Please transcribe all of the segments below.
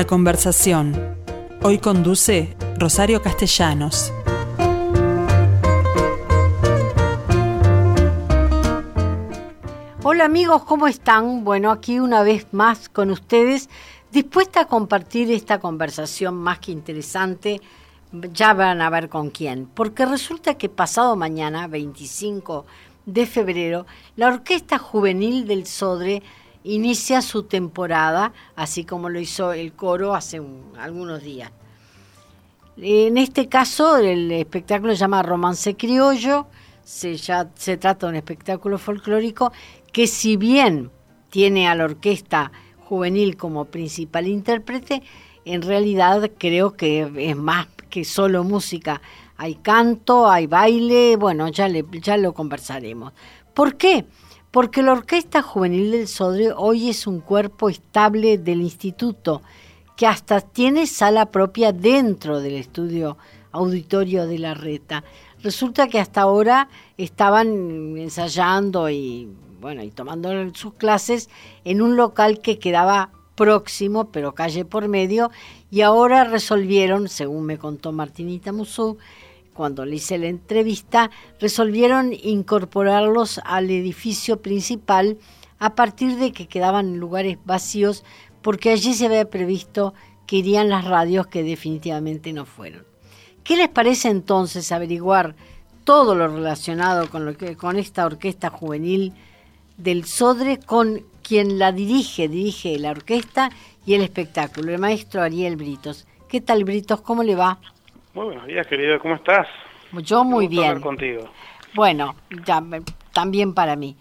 La conversación. Hoy conduce Rosario Castellanos. Hola amigos, ¿cómo están? Bueno, aquí una vez más con ustedes, dispuesta a compartir esta conversación más que interesante. Ya van a ver con quién, porque resulta que pasado mañana, 25 de febrero, la Orquesta Juvenil del Sodre inicia su temporada, así como lo hizo el coro hace algunos días. En este caso, el espectáculo se llama Romance Criollo, se, ya, se trata de un espectáculo folclórico que si bien tiene a la orquesta juvenil como principal intérprete, en realidad creo que es más que solo música. Hay canto, hay baile, bueno, ya, le, ya lo conversaremos. ¿Por qué? Porque la Orquesta Juvenil del Sodre hoy es un cuerpo estable del instituto, que hasta tiene sala propia dentro del estudio auditorio de la reta. Resulta que hasta ahora estaban ensayando y bueno, y tomando sus clases en un local que quedaba próximo, pero calle por medio, y ahora resolvieron, según me contó Martinita Musú, cuando le hice la entrevista, resolvieron incorporarlos al edificio principal a partir de que quedaban lugares vacíos, porque allí se había previsto que irían las radios que definitivamente no fueron. ¿Qué les parece entonces averiguar todo lo relacionado con, lo que, con esta orquesta juvenil del Sodre, con quien la dirige, dirige la orquesta y el espectáculo, el maestro Ariel Britos? ¿Qué tal, Britos? ¿Cómo le va? Muy buenos días, querido. ¿Cómo estás? Yo muy bien. contigo. Bueno, ya, también para mí.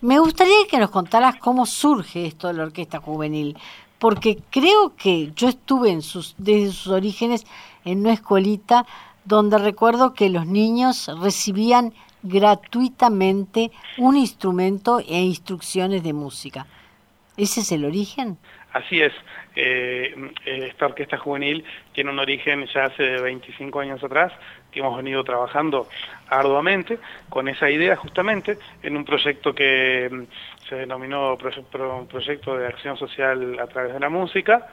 Me gustaría que nos contaras cómo surge esto de la orquesta juvenil, porque creo que yo estuve en sus, desde sus orígenes en una escuelita donde recuerdo que los niños recibían gratuitamente un instrumento e instrucciones de música. ¿Ese es el origen? Así es. Eh, esta orquesta juvenil tiene un origen ya hace 25 años atrás, que hemos venido trabajando arduamente con esa idea justamente en un proyecto que mm, se denominó proyecto de acción social a través de la música.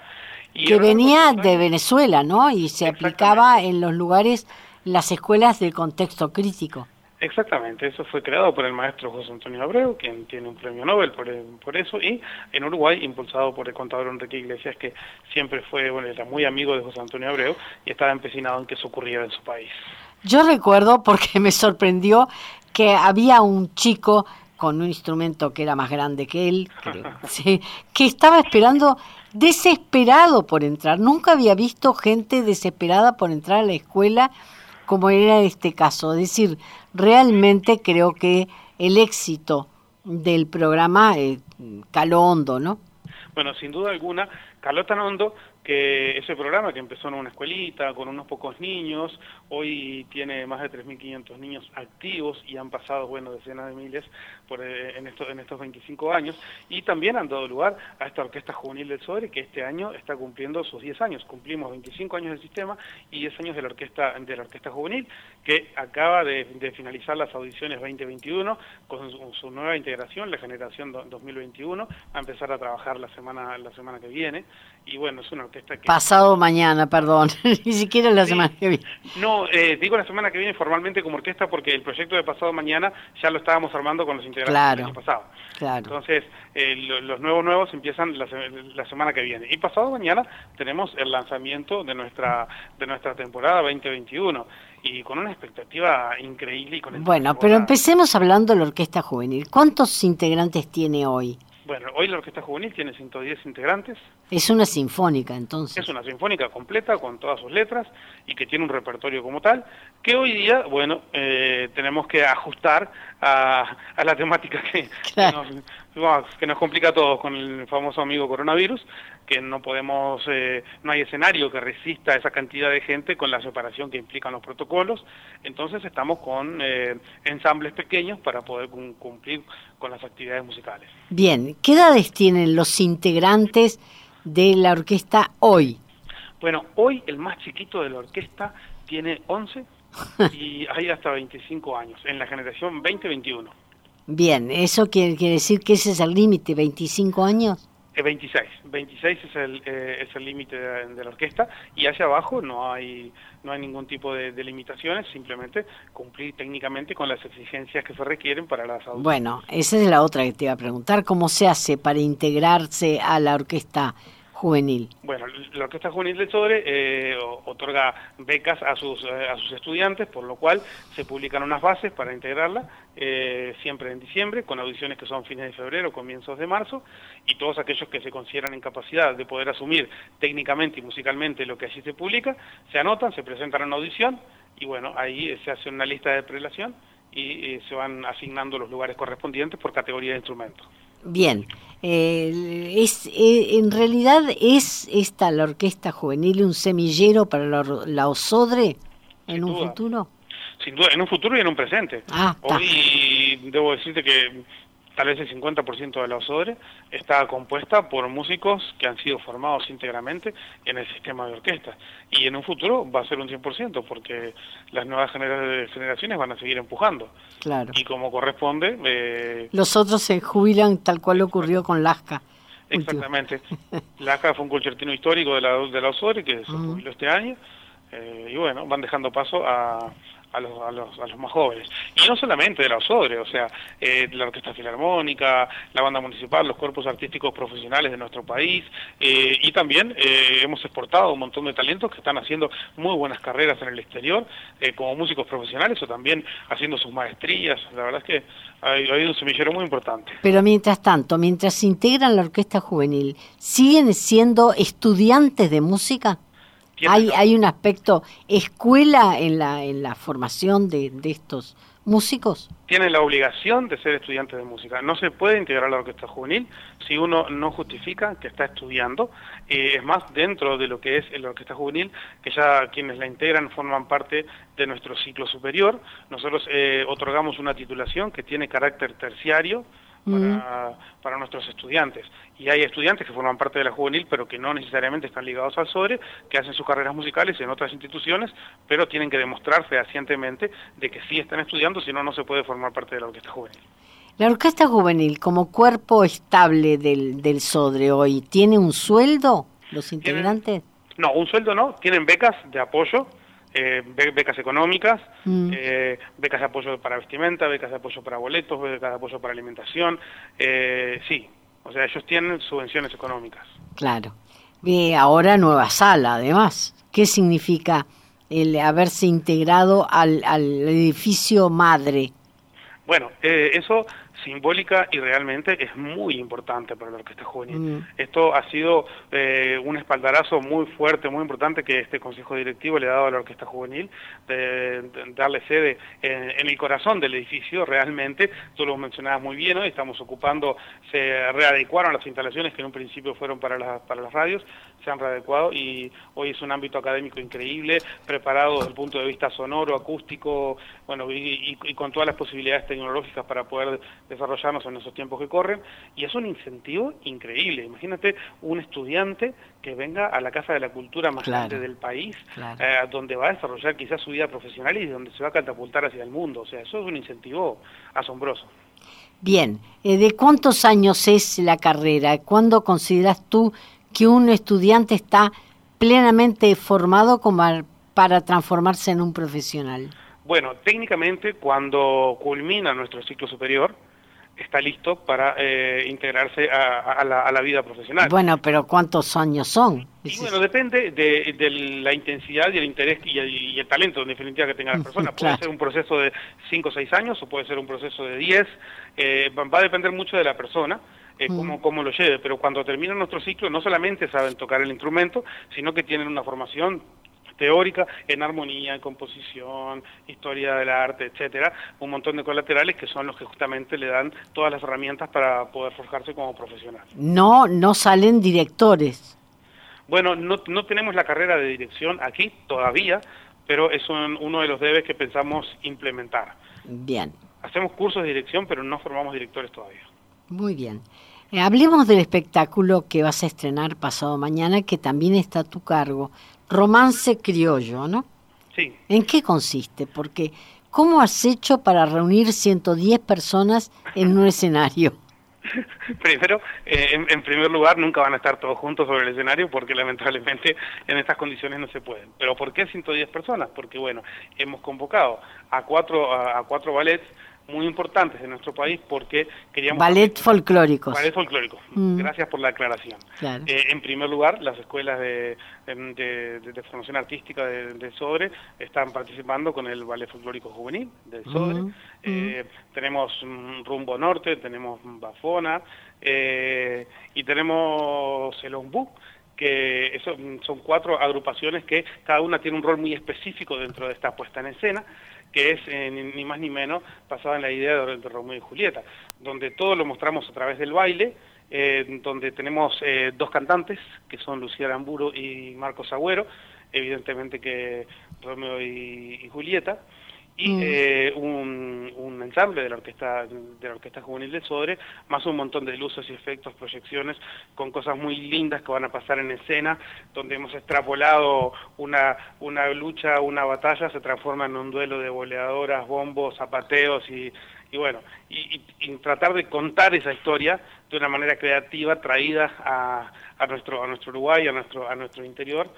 Y que venía de Venezuela, ¿no? Y se aplicaba en los lugares, las escuelas del contexto crítico. Exactamente, eso fue creado por el maestro José Antonio Abreu, quien tiene un premio Nobel por, por eso, y en Uruguay impulsado por el contador Enrique Iglesias, que siempre fue, bueno, era muy amigo de José Antonio Abreu y estaba empecinado en que eso ocurriera en su país. Yo recuerdo, porque me sorprendió, que había un chico con un instrumento que era más grande que él, que estaba esperando desesperado por entrar. Nunca había visto gente desesperada por entrar a la escuela como era este caso. Es decir, realmente creo que el éxito del programa eh, caló hondo, ¿no? Bueno, sin duda alguna, caló tan hondo que ese programa que empezó en una escuelita con unos pocos niños, hoy tiene más de 3.500 niños activos y han pasado, bueno, decenas de miles eh, en, estos, en estos 25 años. Y también han dado lugar a esta Orquesta Juvenil del Sobre que este año está cumpliendo sus 10 años. Cumplimos 25 años del sistema y 10 años de la Orquesta, de la orquesta Juvenil que acaba de, finalizar las audiciones 2021 con su, nueva integración, la generación 2021, a empezar a trabajar la semana, la semana que viene y bueno, es una orquesta que... Pasado mañana, perdón, ni siquiera la semana que viene. No, eh, digo la semana que viene formalmente como orquesta porque el proyecto de pasado mañana ya lo estábamos armando con los integrantes del año pasado. Claro. Entonces, eh, los nuevos nuevos empiezan la, la, semana que viene. Y pasado mañana tenemos el lanzamiento de nuestra, de nuestra temporada 2021 y con una expectativa increíble. Y con bueno, pero empecemos hablando de la Orquesta Juvenil. ¿Cuántos integrantes tiene hoy? Bueno, hoy la Orquesta Juvenil tiene 110 integrantes. Es una sinfónica, entonces. Es una sinfónica completa con todas sus letras y que tiene un repertorio como tal, que hoy día, bueno, eh, tenemos que ajustar a, la temática que, que, nos, complica a todos con el famoso amigo coronavirus, que no podemos, eh, no hay escenario que resista a esa cantidad de gente con la separación que implican los protocolos, entonces estamos con eh, ensambles pequeños para poder cumplir con las actividades musicales. Bien, ¿qué edades tienen los integrantes de la orquesta hoy? Bueno, hoy el más chiquito de la orquesta tiene 11 y hay hasta 25 años, en la generación 2021. Bien, ¿eso quiere, decir que ese es el límite, 25 años? 26, 26 es el eh, es el límite de, la orquesta y hacia abajo no hay no hay ningún tipo de, limitaciones, simplemente cumplir técnicamente con las exigencias que se requieren para las adultas. Bueno, esa es la otra que te iba a preguntar, ¿cómo se hace para integrarse a la orquesta juvenil? Bueno, la Orquesta Juvenil de Sodre eh, otorga becas a sus, eh, a sus estudiantes, por lo cual se publican unas bases para integrarla, eh, siempre en diciembre, con audiciones que son fines de febrero, comienzos de marzo, y todos aquellos que se consideran en capacidad de poder asumir técnicamente y musicalmente lo que allí se publica, se anotan, se presentan a una audición, y bueno, ahí se hace una lista de prelación y se van asignando los lugares correspondientes por categoría de instrumentos. Bien, eh, es, eh, en realidad es esta la orquesta juvenil un semillero para la, Osodre en un futuro. Sin duda, en un futuro y en un presente. Ah, Hoy debo decirte que tal vez el 50% de la OSODRE está compuesta por músicos que han sido formados íntegramente en el sistema de orquesta. Y en un futuro va a ser un 100%, porque las nuevas generaciones van a seguir empujando. Claro. Y como corresponde... Eh, Los otros se jubilan tal cual ocurrió con Lasca. Exactamente. Lasca fue un concertino histórico de la, de la OSODRE que se jubiló este año. Eh, y bueno, van dejando paso a a los, a los, a los más jóvenes. Y no solamente de la OSODRE, o sea, eh, la Orquesta Filarmónica, la Banda Municipal, los cuerpos artísticos profesionales de nuestro país, eh, y también eh, hemos exportado un montón de talentos que están haciendo muy buenas carreras en el exterior, como músicos profesionales o también haciendo sus maestrías. La verdad es que ha, habido un semillero muy importante. Pero mientras tanto, mientras se integran la Orquesta Juvenil, ¿siguen siendo estudiantes de música? Hay, hay un aspecto escuela en la, en la formación de, de estos músicos? Tienen la obligación de ser estudiantes de música. No se puede integrar a la orquesta juvenil si uno no justifica que está estudiando. Eh, es más, dentro de lo que es la orquesta juvenil, que ya quienes la integran forman parte de nuestro ciclo superior, nosotros eh, otorgamos una titulación que tiene carácter terciario, para, para, nuestros estudiantes. Y hay estudiantes que forman parte de la juvenil, pero que no necesariamente están ligados al SODRE, que hacen sus carreras musicales en otras instituciones, pero tienen que demostrar fehacientemente de que sí están estudiando, si no, no se puede formar parte de la orquesta juvenil. La orquesta juvenil, como cuerpo estable del, del SODRE hoy, ¿tiene un sueldo los integrantes? no, un sueldo no, tienen becas de apoyo eh, becas económicas, mm. eh, becas de apoyo para vestimenta, becas de apoyo para boletos, becas de apoyo para alimentación, eh, sí, o sea, ellos tienen subvenciones económicas. Claro. Y ahora nueva sala, además. ¿Qué significa el haberse integrado al, al edificio madre? Bueno, eso simbólica y realmente es muy importante para la orquesta juvenil. Mm. Esto ha sido eh, un espaldarazo muy fuerte, muy importante que este consejo directivo le ha dado a la orquesta juvenil, de, darle sede en, el corazón del edificio, realmente, tú lo mencionabas muy bien, hoy estamos ocupando, se readecuaron las instalaciones que en un principio fueron para, para las radios, se han readecuado y hoy es un ámbito académico increíble, preparado desde el punto de vista sonoro, acústico, bueno, y, y con todas las posibilidades tecnológicas para poder desarrollarnos en esos tiempos que corren, y es un incentivo increíble. Imagínate un estudiante que venga a la Casa de la Cultura más grande del país, eh, donde va a desarrollar quizás su vida profesional y donde se va a catapultar hacia el mundo. O sea, eso es un incentivo asombroso. Bien, eh, ¿de cuántos años es la carrera? ¿Cuándo consideras tú que un estudiante está plenamente formado como para transformarse en un profesional? Bueno, técnicamente cuando culmina nuestro ciclo superior, está listo para eh, integrarse a, la, vida profesional. Bueno, pero ¿cuántos años son? Y bueno, depende de, la intensidad y el interés y el, talento, en definitiva, que tenga la persona. Puede ser un proceso de 5 o 6 años o puede ser un proceso de 10. Eh, va a depender mucho de la persona. Eh, cómo, cómo lo lleve, pero cuando termina nuestro ciclo no solamente saben tocar el instrumento, sino que tienen una formación teórica en armonía, en composición, historia del arte, etcétera, un montón de colaterales que son los que justamente le dan todas las herramientas para poder forjarse como profesional. No, no salen directores. Bueno, no, no tenemos la carrera de dirección aquí todavía, pero es uno de los debes que pensamos implementar. Bien. Hacemos cursos de dirección, pero no formamos directores todavía. Muy bien. Eh, hablemos del espectáculo que vas a estrenar pasado mañana, que también está a tu cargo romance criollo, ¿no? Sí. ¿En qué consiste? Porque, ¿cómo has hecho para reunir 110 personas en un escenario? Primero, eh, en, primer lugar, nunca van a estar todos juntos sobre el escenario porque lamentablemente en estas condiciones no se pueden. ¿Pero por qué 110 personas? Porque, bueno, hemos convocado a cuatro, a cuatro ballets muy importantes de nuestro país porque queríamos... Ballet folclóricos. Ballet folclóricos. Mm. Gracias por la aclaración. Eh, en primer lugar, las escuelas de, de, formación artística de, Sodre están participando con el Ballet Folclórico Juvenil de Sodre. Mm. Eh, mm. tenemos Rumbo Norte, tenemos Bafona eh, y tenemos el Ombú que eso, son cuatro agrupaciones que cada una tiene un rol muy específico dentro de esta puesta en escena que es eh, ni, más ni menos basada en la idea de, Romeo y Julieta, donde todo lo mostramos a través del baile, eh, donde tenemos eh, dos cantantes, que son Lucía Aramburo y Marcos Agüero, evidentemente que Romeo y Julieta, y mm. eh, un, un, ensamble de la orquesta de la orquesta juvenil de Sodre más un montón de luces y efectos proyecciones con cosas muy lindas que van a pasar en escena donde hemos extrapolado una una lucha una batalla se transforma en un duelo de boleadoras bombos zapateos y y bueno, y, tratar de contar esa historia de una manera creativa, traída a, a nuestro a nuestro Uruguay, a nuestro a nuestro interior,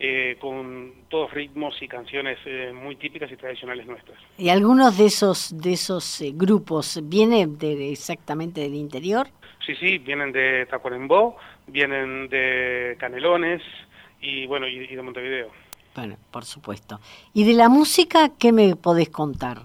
eh, con todos ritmos y canciones eh, muy típicas y tradicionales nuestras. ¿Y algunos de esos de esos eh, grupos vienen de, exactamente del interior? Sí, sí, vienen de Tacuarembó, vienen de Canelones y bueno, y, de Montevideo. Bueno, por supuesto. ¿Y de la música qué me podés contar?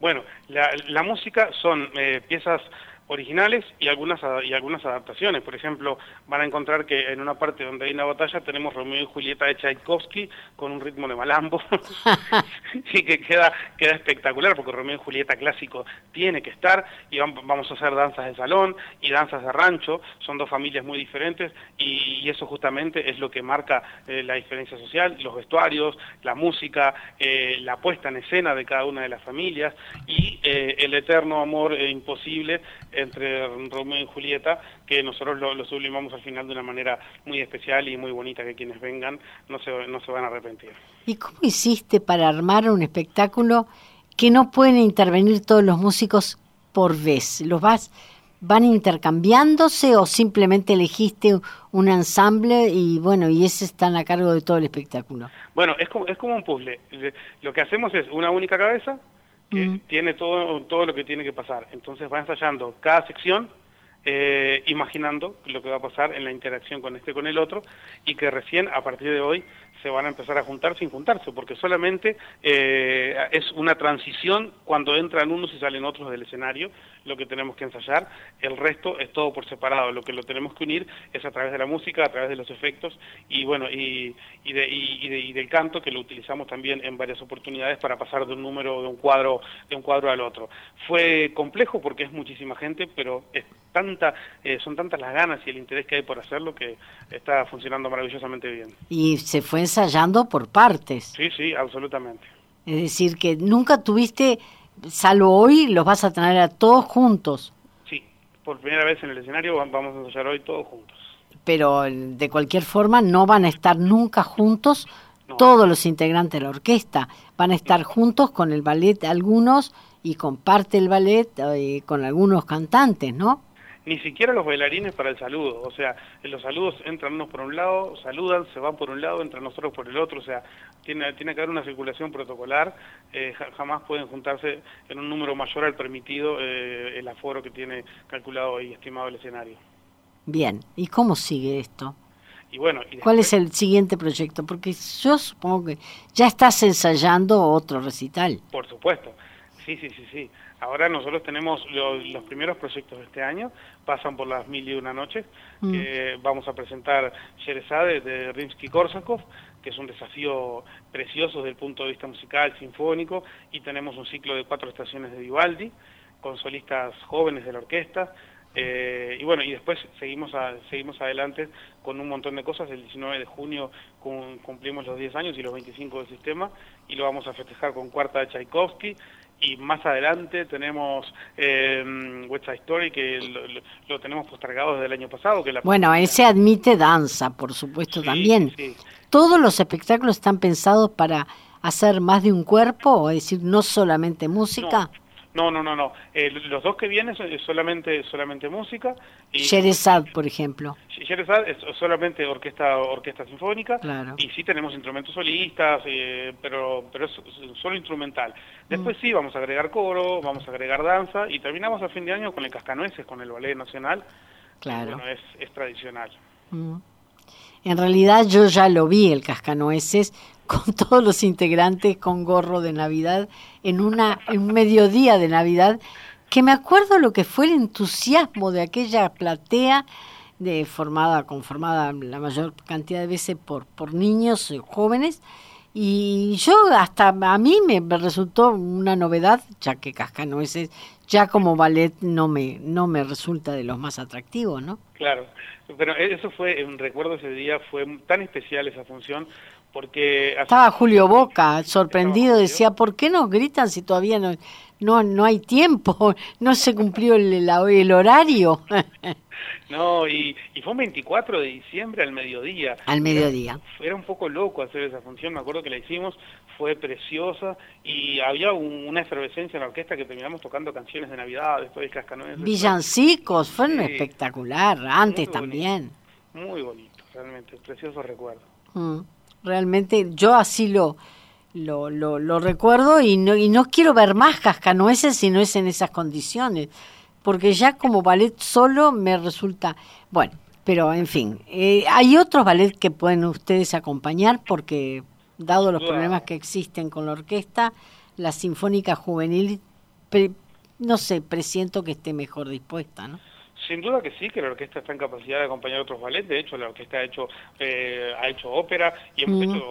Bueno, la, la música son piezas originales y algunas y algunas adaptaciones. Por ejemplo, van a encontrar que en una parte donde hay una batalla tenemos Romeo y Julieta de Tchaikovsky con un ritmo de malambo y que queda queda espectacular porque Romeo y Julieta clásico tiene que estar y vamos a hacer danzas de salón y danzas de rancho. Son dos familias muy diferentes y, eso justamente es lo que marca eh, la diferencia social, los vestuarios, la música, eh, la puesta en escena de cada una de las familias y eh, el eterno amor imposible entre Romeo y Julieta, que nosotros lo, sublimamos al final de una manera muy especial y muy bonita, que quienes vengan no se, no se van a arrepentir. ¿Y cómo hiciste para armar un espectáculo que no pueden intervenir todos los músicos por vez? ¿Los vas, van intercambiándose o simplemente elegiste un ensamble y bueno, y ese están a cargo de todo el espectáculo? Bueno, es como, es como un puzzle. Lo que hacemos es una única cabeza, que tiene todo, todo lo que tiene que pasar. Entonces va ensayando cada sección, eh, imaginando lo que va a pasar en la interacción con este con el otro, y que recién a partir de hoy se van a empezar a juntar sin juntarse, porque solamente eh, es una transición cuando entran unos y salen otros del escenario, lo que tenemos que ensayar, el resto es todo por separado, lo que lo tenemos que unir es a través de la música, a través de los efectos y bueno, y, y, de, y, del canto que lo utilizamos también en varias oportunidades para pasar de un número, de un cuadro, de un cuadro al otro. Fue complejo porque es muchísima gente, pero es tanta, eh, son tantas las ganas y el interés que hay por hacerlo que está funcionando maravillosamente bien. Y se fue ensayando por partes. Sí, sí, absolutamente. Es decir, que nunca tuviste, salvo hoy, los vas a tener a todos juntos. Sí, por primera vez en el escenario vamos a ensayar hoy todos juntos. Pero de cualquier forma no van a estar nunca juntos todos los integrantes de la orquesta. Van a estar juntos con el ballet algunos y comparte el ballet eh, con algunos cantantes, ¿no? Ni siquiera los bailarines para el saludo, o sea, los saludos entran unos por un lado, saludan, se van por un lado, entran nosotros por el otro, o sea, tiene, tiene que haber una circulación protocolar, eh, jamás pueden juntarse en un número mayor al permitido eh, el aforo que tiene calculado y estimado el escenario. Bien, ¿y cómo sigue esto? Y bueno, ¿Cuál es el siguiente proyecto? Porque yo supongo que ya estás ensayando otro recital. Por supuesto, sí, sí, sí, sí. Ahora nosotros tenemos los primeros proyectos de este año, pasan por las mil y una noches, mm. que vamos a presentar Sherezade de Rimsky-Korsakov, que es un desafío precioso desde el punto de vista musical, sinfónico, y tenemos un ciclo de cuatro estaciones de Vivaldi, con solistas jóvenes de la orquesta, eh, y bueno, y después seguimos seguimos adelante con un montón de cosas. El 19 de junio cumplimos los 10 años y los 25 del sistema y lo vamos a festejar con cuarta de Tchaikovsky y más adelante tenemos eh, West Side Story que lo, tenemos postergado desde el año pasado. Que bueno, ese admite danza, por supuesto, también. ¿Todos los espectáculos están pensados para hacer más de un cuerpo? Es decir, no solamente música. No, no, no, no. Eh, los dos que vienen son solamente solamente música. Y, por ejemplo. Sherezad es solamente orquesta orquesta sinfónica. Claro. Y sí tenemos instrumentos solistas, eh, pero pero es solo instrumental. Después mm. sí vamos a agregar coro, vamos a agregar danza y terminamos a fin de año con el Cascanueces, con el Ballet Nacional. Claro. bueno, es, es tradicional. Mm. En realidad yo ya lo vi el Cascanueces con todos los integrantes con gorro de Navidad en, una, en un mediodía de Navidad, que me acuerdo lo que fue el entusiasmo de aquella platea de formada, conformada la mayor cantidad de veces por, por niños jóvenes, y yo hasta a mí me resultó una novedad, ya que Cascanueces ya como ballet no me no me resulta de los más atractivos, ¿no? Claro, pero eso fue recuerdo ese día, fue tan especial esa función porque estaba Julio Boca sorprendido decía por qué nos gritan si todavía no no no hay tiempo no se cumplió el, el, horario no y, y, fue un 24 de diciembre al mediodía. Al mediodía. era, un poco loco hacer esa función me acuerdo que la hicimos fue preciosa y había una efervescencia en la orquesta que terminamos tocando canciones de Navidad después Cascanueces villancicos fue espectacular antes también. muy bonito realmente precioso recuerdo mm realmente yo así lo, lo, lo, recuerdo y no, y no quiero ver más cascanueces si no es en esas condiciones, porque ya como ballet solo me resulta, bueno, pero en fin, eh, hay otros ballet que pueden ustedes acompañar porque dado los problemas que existen con la orquesta, la Sinfónica Juvenil, no sé, presiento que esté mejor dispuesta, ¿no? Sin duda que sí, que la orquesta está en capacidad de acompañar otros ballets. De hecho, la orquesta ha hecho eh, ha hecho ópera y hemos hecho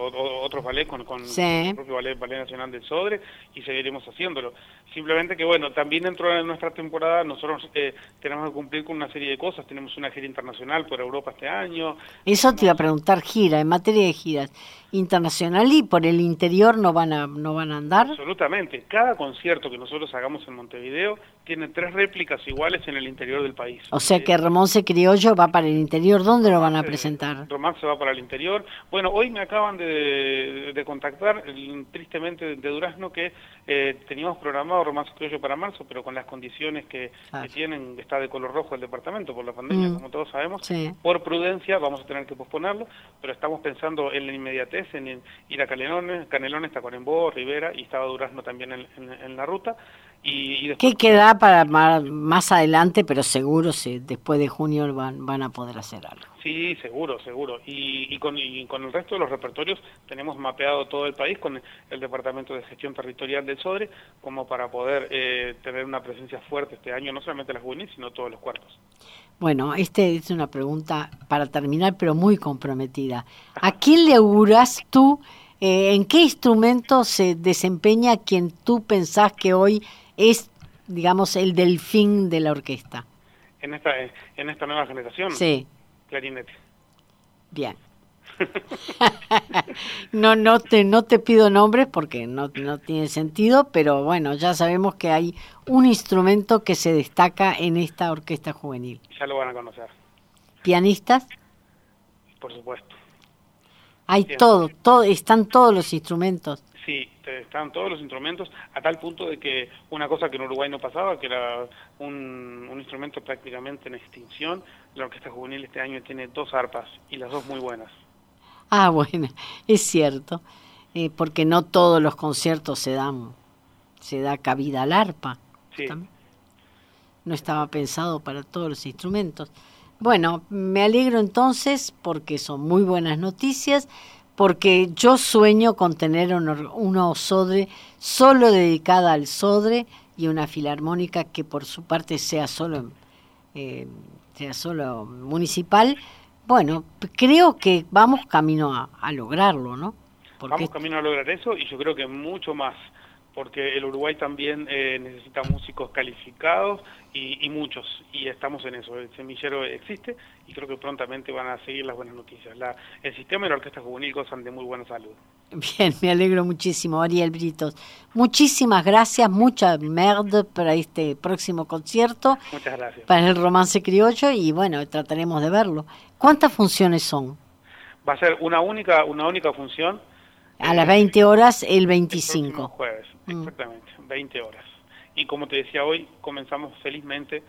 otros ballets con, con, el propio ballet, ballet, Nacional del Sodre y seguiremos haciéndolo. Simplemente que, bueno, también dentro de nuestra temporada nosotros eh, tenemos que cumplir con una serie de cosas. Tenemos una gira internacional por Europa este año. Eso te iba a preguntar, gira, en materia de giras internacional y por el interior no van a no van a andar. Absolutamente. Cada concierto que nosotros hagamos en Montevideo tiene tres réplicas iguales en el interior del país. O sea que Romance Criollo va para el interior. ¿Dónde lo van a presentar? Romance va para el interior. Bueno, hoy me acaban de, contactar, tristemente de Durazno, que eh, teníamos programado Romance Criollo para marzo, pero con las condiciones que, tienen, está de color rojo el departamento por la pandemia, mm. como todos sabemos. Por prudencia vamos a tener que posponerlo, pero estamos pensando en la inmediatez, en ir a Canelones, Canelones, Tacuarembó, Rivera, y estaba Durazno también en la ruta. Y, ¿Qué queda para más adelante, pero seguro si después de junio van, van a poder hacer algo? Sí, seguro, seguro. Y, con, con, el resto de los repertorios tenemos mapeado todo el país con el Departamento de Gestión Territorial del SODRE como para poder eh, tener una presencia fuerte este año, no solamente las juveniles, sino todos los cuartos. Bueno, esta es una pregunta para terminar, pero muy comprometida. ¿A quién le auguras tú, eh, en qué instrumento se desempeña quien tú pensás que hoy es, digamos, el delfín de la orquesta. En esta, en esta nueva generación. Sí. Clarinete. Bien. no, no te, no te pido nombres porque no, no tiene sentido, pero bueno, ya sabemos que hay un instrumento que se destaca en esta orquesta juvenil. Ya lo van a conocer. ¿Pianistas? Por supuesto. Hay todo, todo, están todos los instrumentos. Sí, están todos los instrumentos, a tal punto de que una cosa que en Uruguay no pasaba, que era un, instrumento prácticamente en extinción, la Orquesta Juvenil este año tiene dos arpas y las dos muy buenas. Ah, bueno, es cierto, eh, porque no todos los conciertos se dan, se da cabida al arpa. Sí. No estaba pensado para todos los instrumentos. Bueno, me alegro entonces porque son muy buenas noticias porque yo sueño con tener una sodre solo dedicada al sodre y una filarmónica que por su parte sea solo eh, sea solo municipal. Bueno creo que vamos camino a, lograrlo no vamos camino a lograr eso y yo creo que mucho más porque el Uruguay también eh, necesita músicos calificados y, muchos, y estamos en eso. El semillero existe y creo que prontamente van a seguir las buenas noticias. La, el sistema y la orquesta juvenil gozan de muy buena salud. Bien, me alegro muchísimo, Ariel Britos. Muchísimas gracias, mucha merde para este próximo concierto. Muchas gracias. Para el romance criollo y bueno, trataremos de verlo. ¿Cuántas funciones son? Va a ser una única, una única función. A las 20 horas el 25. jueves, mm. Exactamente, 20 horas. y como te decía hoy, comenzamos felizmente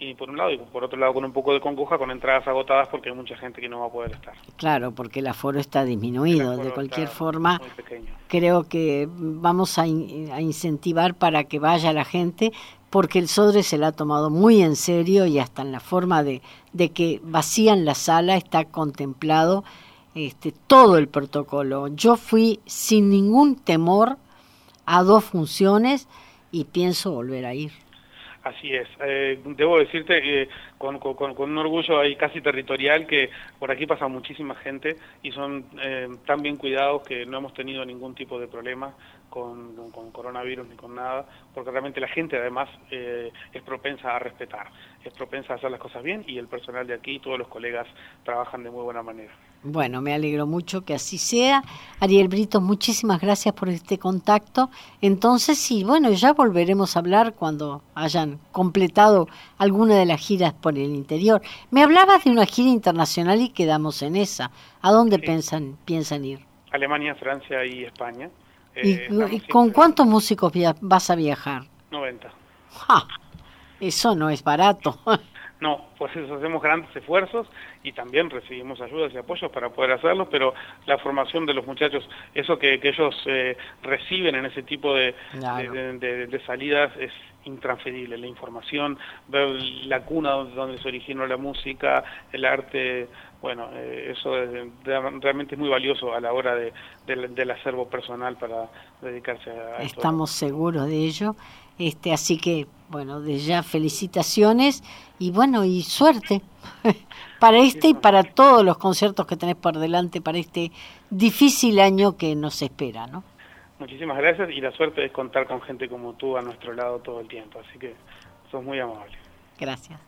y por un lado y por otro lado con un poco de congoja con entradas agotadas porque hay mucha gente que no va a poder estar. Claro, porque el aforo está disminuido. de cualquier forma, creo que vamos a, a, incentivar para que vaya la gente porque el Sodre se la ha tomado muy en serio y hasta en la forma de, de que vacían la sala está contemplado este, todo el protocolo. Yo fui sin ningún temor a dos funciones y pienso volver a ir. Así es. Eh, debo decirte que con, con, un orgullo ahí casi territorial que por aquí pasa muchísima gente y son eh, tan bien cuidados que no hemos tenido ningún tipo de problema con, coronavirus ni con nada, porque realmente la gente además eh, es propensa a respetar, es propensa a hacer las cosas bien y el personal de aquí, todos los colegas trabajan de muy buena manera. Bueno, me alegro mucho que así sea. Ariel Brito, muchísimas gracias por este contacto. Entonces, sí, bueno, ya volveremos a hablar cuando hayan completado alguna de las giras por el interior. Me hablabas de una gira internacional y quedamos en esa. ¿A dónde piensan, piensan ir? Alemania, Francia y España. ¿Y, eh, con cuántos músicos vas a viajar? 90. Eso no es barato. No, pues eso hacemos grandes esfuerzos y también recibimos ayudas y apoyos para poder hacerlo, pero la formación de los muchachos, eso que, ellos eh, reciben en ese tipo de, de, salidas es intransferible. La información, ver la cuna donde se originó la música, el arte, bueno, eh, eso realmente es muy valioso a la hora de, del acervo personal para dedicarse a Estamos seguros de ello. Este, así que, bueno, de ya felicitaciones y bueno, y suerte para este y para todos los conciertos que tenés por delante para este difícil año que nos espera, ¿no? Muchísimas gracias y la suerte es contar con gente como tú a nuestro lado todo el tiempo, así que sos muy amable. Gracias.